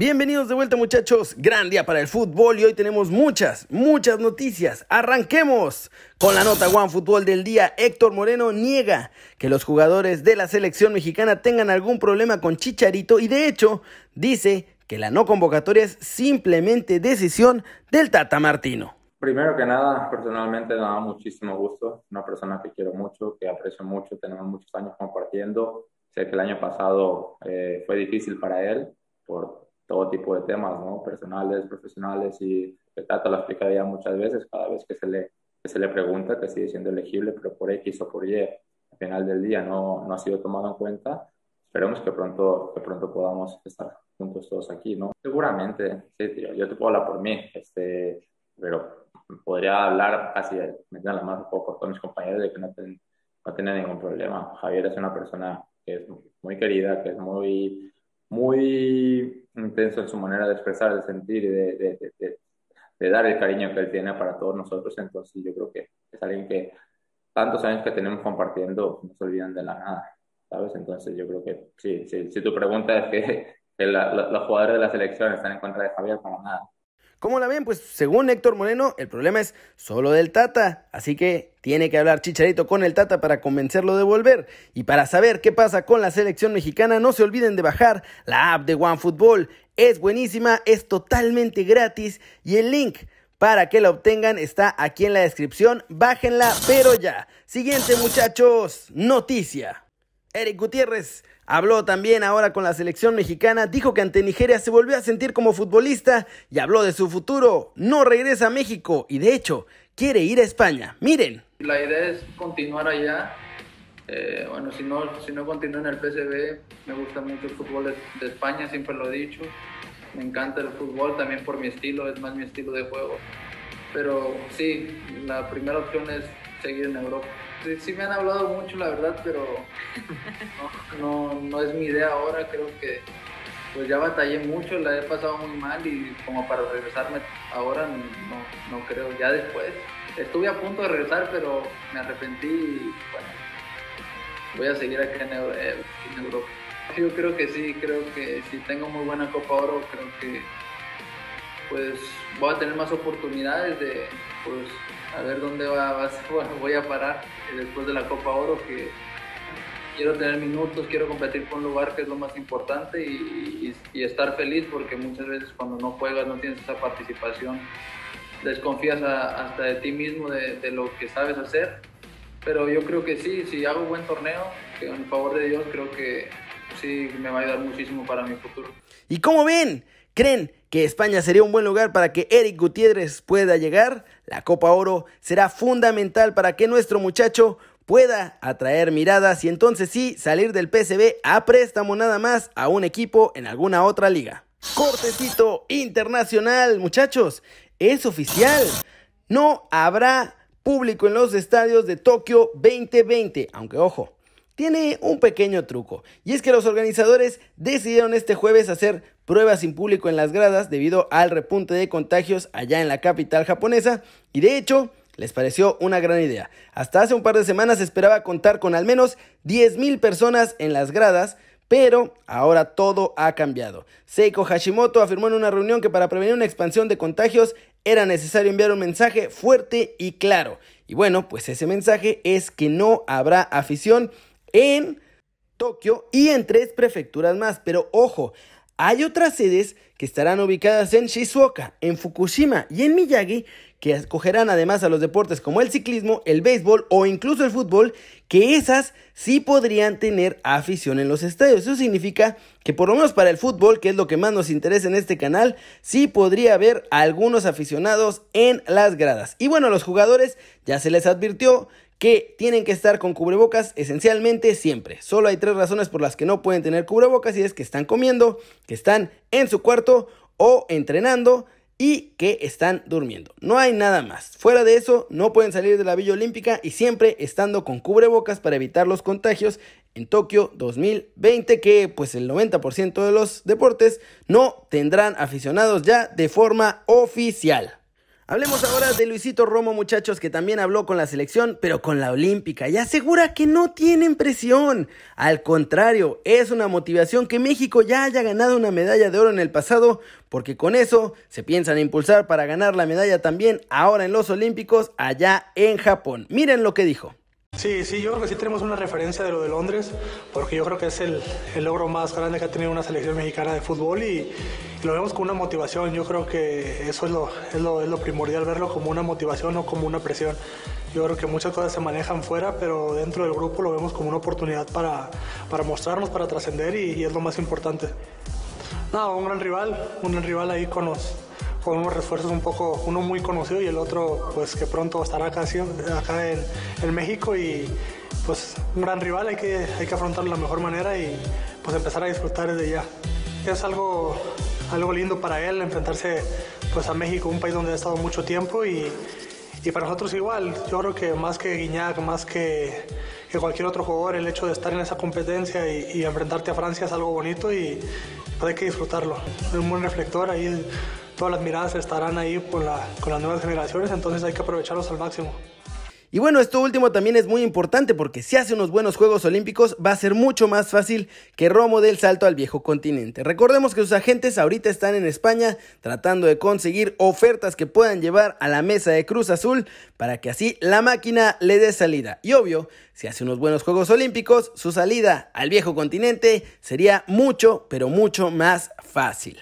Bienvenidos de vuelta muchachos, gran día para el fútbol y hoy tenemos muchas, muchas noticias. Arranquemos con la nota One Fútbol del día. Héctor Moreno niega que los jugadores de la selección mexicana tengan algún problema con Chicharito y de hecho dice que la no convocatoria es simplemente decisión del Tata Martino. Primero que nada, personalmente me da muchísimo gusto, una persona que quiero mucho, que aprecio mucho, tenemos muchos años compartiendo. Sé que el año pasado eh, fue difícil para él por todo tipo de temas, ¿no? Personales, profesionales y el Tata lo explica ya muchas veces, cada vez que se le, que se le pregunta que sigue siendo elegible, pero por X o por Y, al final del día no, no ha sido tomado en cuenta. Esperemos que pronto, que pronto podamos estar juntos todos aquí, ¿no? Seguramente, sí, tío, yo te puedo hablar por mí, este, pero podría hablar así, meter la mano un poco con mis compañeros de que no, no tiene ningún problema. Javier es una persona que es muy querida, que es muy, muy intenso en su manera de expresar, de sentir y de, de, dar el cariño que él tiene para todos nosotros. Entonces yo creo que es alguien que tantos años que tenemos compartiendo no se olvidan de la nada, ¿sabes? Entonces yo creo que sí, sí si tu pregunta es que, los jugadores de la selección están en contra de Javier, para nada. ¿Cómo la ven? Pues según Héctor Moreno, el problema es solo del Tata. Así que tiene que hablar Chicharito con el Tata para convencerlo de volver. Y para saber qué pasa con la selección mexicana, no se olviden de bajar la app de OneFootball. Es buenísima, es totalmente gratis y el link para que la obtengan está aquí en la descripción. Bájenla, pero ya. Siguiente muchachos, noticia. Eric Gutiérrez habló también ahora con la selección mexicana, dijo que ante Nigeria se volvió a sentir como futbolista y habló de su futuro. No regresa a México y de hecho quiere ir a España. Miren. La idea es continuar allá. Eh, bueno, si no, si no continúo en el PSV, me gusta mucho el fútbol de, España, siempre lo he dicho. Me encanta el fútbol también por mi estilo, es más mi estilo de juego. Pero sí, la primera opción es seguir en Europa. Sí, me han hablado mucho, la verdad, pero no, no, es mi idea ahora. Creo que pues ya batallé mucho, la he pasado muy mal y como para regresarme ahora no, no creo. Ya después estuve a punto de regresar, pero me arrepentí y bueno, voy a seguir aquí en, eh, en Europa. Yo creo que sí, creo que si tengo muy buena Copa Oro, creo que pues voy a tener más oportunidades de pues a ver dónde va, voy a parar después de la Copa Oro que quiero tener minutos, quiero competir por un lugar que es lo más importante y, estar feliz porque muchas veces cuando no juegas no tienes esa participación, desconfías hasta de ti mismo, de, lo que sabes hacer, pero yo creo que sí, si hago buen torneo, que en favor de Dios creo que sí me va a ayudar muchísimo para mi futuro. ¿Y cómo ven? ¿Creen que España sería un buen lugar para que Eric Gutiérrez pueda llegar? La Copa Oro será fundamental para que nuestro muchacho pueda atraer miradas y entonces sí salir del PSV a préstamo nada más a un equipo en alguna otra liga. Cortecito internacional, muchachos, es oficial. No habrá público en los estadios de Tokio 2020, aunque ojo, tiene un pequeño truco, y es que los organizadores decidieron este jueves hacer pruebas sin público en las gradas debido al repunte de contagios allá en la capital japonesa y de hecho les pareció una gran idea. Hasta hace un par de semanas se esperaba contar con al menos 10.000 personas en las gradas, pero ahora todo ha cambiado. Seiko Hashimoto afirmó en una reunión que para prevenir una expansión de contagios era necesario enviar un mensaje fuerte y claro. Y bueno, pues ese mensaje es que no habrá afición en Tokio y en tres prefecturas más. Pero ojo, hay otras sedes que estarán ubicadas en Shizuoka, en Fukushima y en Miyagi, que escogerán además a los deportes como el ciclismo, el béisbol o incluso el fútbol, que esas sí podrían tener afición en los estadios. Eso significa que por lo menos para el fútbol, que es lo que más nos interesa en este canal, sí podría haber algunos aficionados en las gradas. Y bueno, a los jugadores ya se les advirtió que tienen que estar con cubrebocas esencialmente siempre. Solo hay tres razones por las que no pueden tener cubrebocas y es que están comiendo, que están en su cuarto o entrenando y que están durmiendo. No hay nada más. Fuera de eso, no pueden salir de la Villa Olímpica y siempre estando con cubrebocas para evitar los contagios en Tokio 2020, que pues el 90% de los deportes no tendrán aficionados ya de forma oficial. Hablemos ahora de Luisito Romo, muchachos, que también habló con la selección, pero con la olímpica, y asegura que no tienen presión. Al contrario, es una motivación que México ya haya ganado una medalla de oro en el pasado, porque con eso se piensan impulsar para ganar la medalla también ahora en los Olímpicos allá en Japón. Miren lo que dijo. Sí, sí, yo creo que sí tenemos una referencia de lo de Londres, porque yo creo que es el, logro más grande que ha tenido una selección mexicana de fútbol y, lo vemos como una motivación. Yo creo que eso es lo, es lo, es lo primordial, verlo como una motivación o como una presión. Yo creo que muchas cosas se manejan fuera, pero dentro del grupo lo vemos como una oportunidad para, para mostrarnos, para trascender y, y es lo más importante. No, un gran rival, un gran rival ahí con los con unos refuerzos un poco, uno muy conocido y el otro pues que pronto estará acá, acá en, en, México y pues un gran rival, hay que, hay que afrontarlo de la mejor manera y pues empezar a disfrutar desde ya. Es algo, algo lindo para él enfrentarse pues a México, un país donde ha estado mucho tiempo y, y para nosotros igual, yo creo que más que Guiñac, más que, que, cualquier otro jugador, el hecho de estar en esa competencia y, y enfrentarte a Francia es algo bonito y pues hay que disfrutarlo. Es un buen reflector ahí todas las miradas estarán ahí con, la, con las nuevas generaciones, entonces hay que aprovecharlos al máximo. Y bueno, esto último también es muy importante porque si hace unos buenos Juegos Olímpicos va a ser mucho más fácil que Romo dé el salto al viejo continente. Recordemos que sus agentes ahorita están en España tratando de conseguir ofertas que puedan llevar a la mesa de Cruz Azul para que así la máquina le dé salida. Y obvio, si hace unos buenos Juegos Olímpicos, su salida al viejo continente sería mucho, pero mucho más fácil.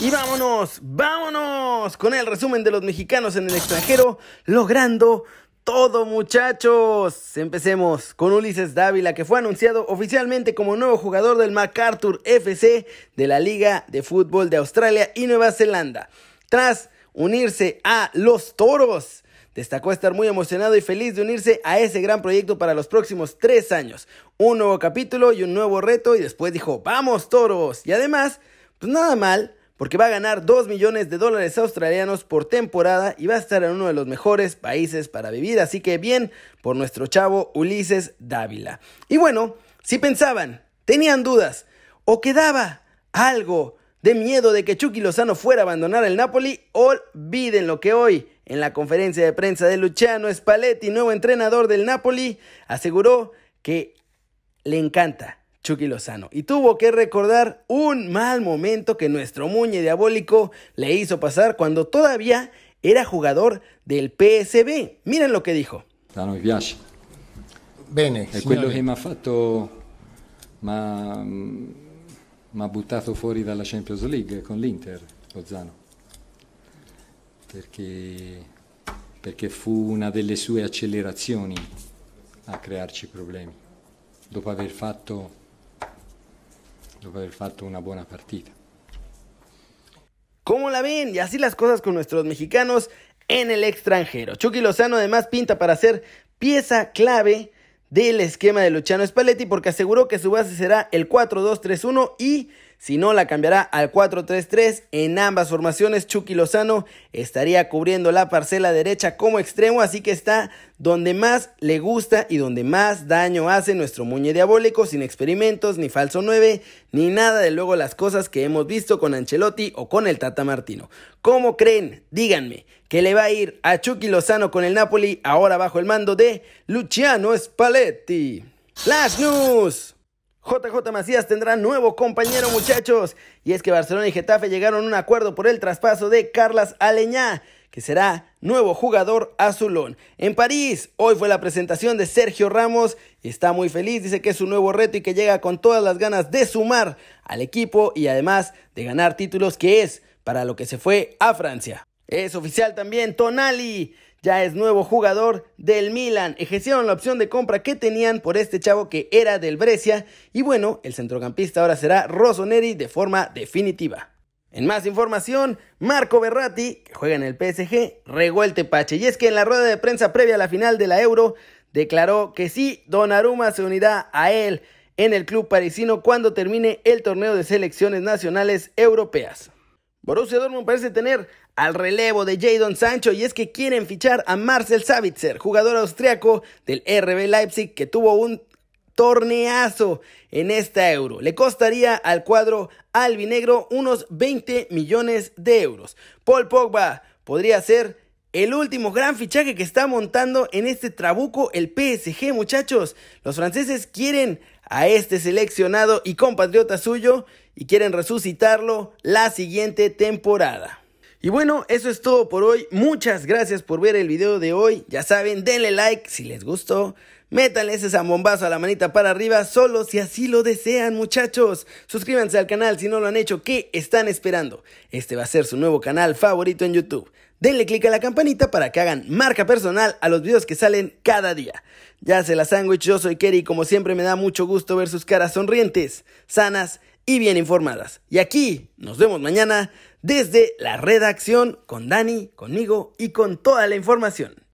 Y vámonos, vámonos con el resumen de los mexicanos en el extranjero, logrando todo muchachos. Empecemos con Ulises Dávila, que fue anunciado oficialmente como nuevo jugador del MacArthur FC de la Liga de Fútbol de Australia y Nueva Zelanda. Tras unirse a los Toros. Destacó estar muy emocionado y feliz de unirse a ese gran proyecto para los próximos tres años. Un nuevo capítulo y un nuevo reto y después dijo, vamos toros. Y además, pues nada mal, porque va a ganar 2 millones de dólares australianos por temporada y va a estar en uno de los mejores países para vivir. Así que bien por nuestro chavo Ulises Dávila. Y bueno, si pensaban, tenían dudas o quedaba algo de miedo de que Chucky Lozano fuera a abandonar el Napoli, olviden lo que hoy en la conferencia de prensa de Luciano Spalletti, nuevo entrenador del Napoli, aseguró que le encanta Chucky Lozano. Y tuvo que recordar un mal momento que nuestro Muñe diabólico le hizo pasar cuando todavía era jugador del PSB. Miren lo que dijo. A noi piace. Bene. È quello che mi ha fatto, mi ha buttato fuori dalla Champions League con l'Inter, Lozano. Perché, perché fu una delle sue accelerazioni a crearci problemi. Dopo aver fatto dopo haber fatto una buena partida. ¿Cómo la ven? Y así las cosas con nuestros mexicanos en el extranjero. Chucky Lozano además pinta para ser pieza clave del esquema de Luciano Spalletti porque aseguró que su base será el 4-2-3-1 y si no, la cambiará al 4-3-3. En ambas formaciones, Chucky Lozano estaría cubriendo la parcela derecha como extremo, así que está donde más le gusta y donde más daño hace nuestro muñe diabólico, sin experimentos, ni falso 9, ni nada de luego las cosas que hemos visto con Ancelotti o con el Tata Martino. ¿Cómo creen? Díganme que le va a ir a Chucky Lozano con el Napoli ahora bajo el mando de Luciano Spalletti. Flash News. JJ Macías tendrá nuevo compañero muchachos. Y es que Barcelona y Getafe llegaron a un acuerdo por el traspaso de Carlas Aleñá, que será nuevo jugador azulón. En París, hoy fue la presentación de Sergio Ramos y está muy feliz, dice que es un nuevo reto y que llega con todas las ganas de sumar al equipo y además de ganar títulos que es para lo que se fue a Francia. Es oficial también Tonali ya es nuevo jugador del Milan. Ejercieron la opción de compra que tenían por este chavo que era del Brescia. Y bueno, el centrocampista ahora será Rossoneri de forma definitiva. En más información, Marco Berratti, que juega en el PSG, regó el tepache. Y es que en la rueda de prensa previa a la final de la Euro, declaró que sí, Donnarumma se unirá a él en el club parisino cuando termine el torneo de selecciones nacionales europeas. Borussia Dortmund parece tener al relevo de Jadon Sancho y es que quieren fichar a Marcel Savitzer, jugador austriaco del RB Leipzig que tuvo un torneazo en esta euro. Le costaría al cuadro albinegro unos 20 millones de euros. Paul Pogba podría ser el último gran fichaje que está montando en este trabuco el PSG, muchachos. Los franceses quieren a este seleccionado y compatriota suyo y quieren resucitarlo la siguiente temporada. Y bueno, eso es todo por hoy. Muchas gracias por ver el video de hoy. Ya saben, denle like si les gustó. Métanle ese zambombazo a la manita para arriba solo si así lo desean muchachos. Suscríbanse al canal si no lo han hecho. ¿Qué están esperando? Este va a ser su nuevo canal favorito en YouTube. Denle click a la campanita para que hagan marca personal a los videos que salen cada día. Ya se la sándwich, yo soy Kerry y como siempre me da mucho gusto ver sus caras sonrientes, sanas y bien informadas. Y aquí nos vemos mañana desde la redacción con Dani, conmigo y con toda la información.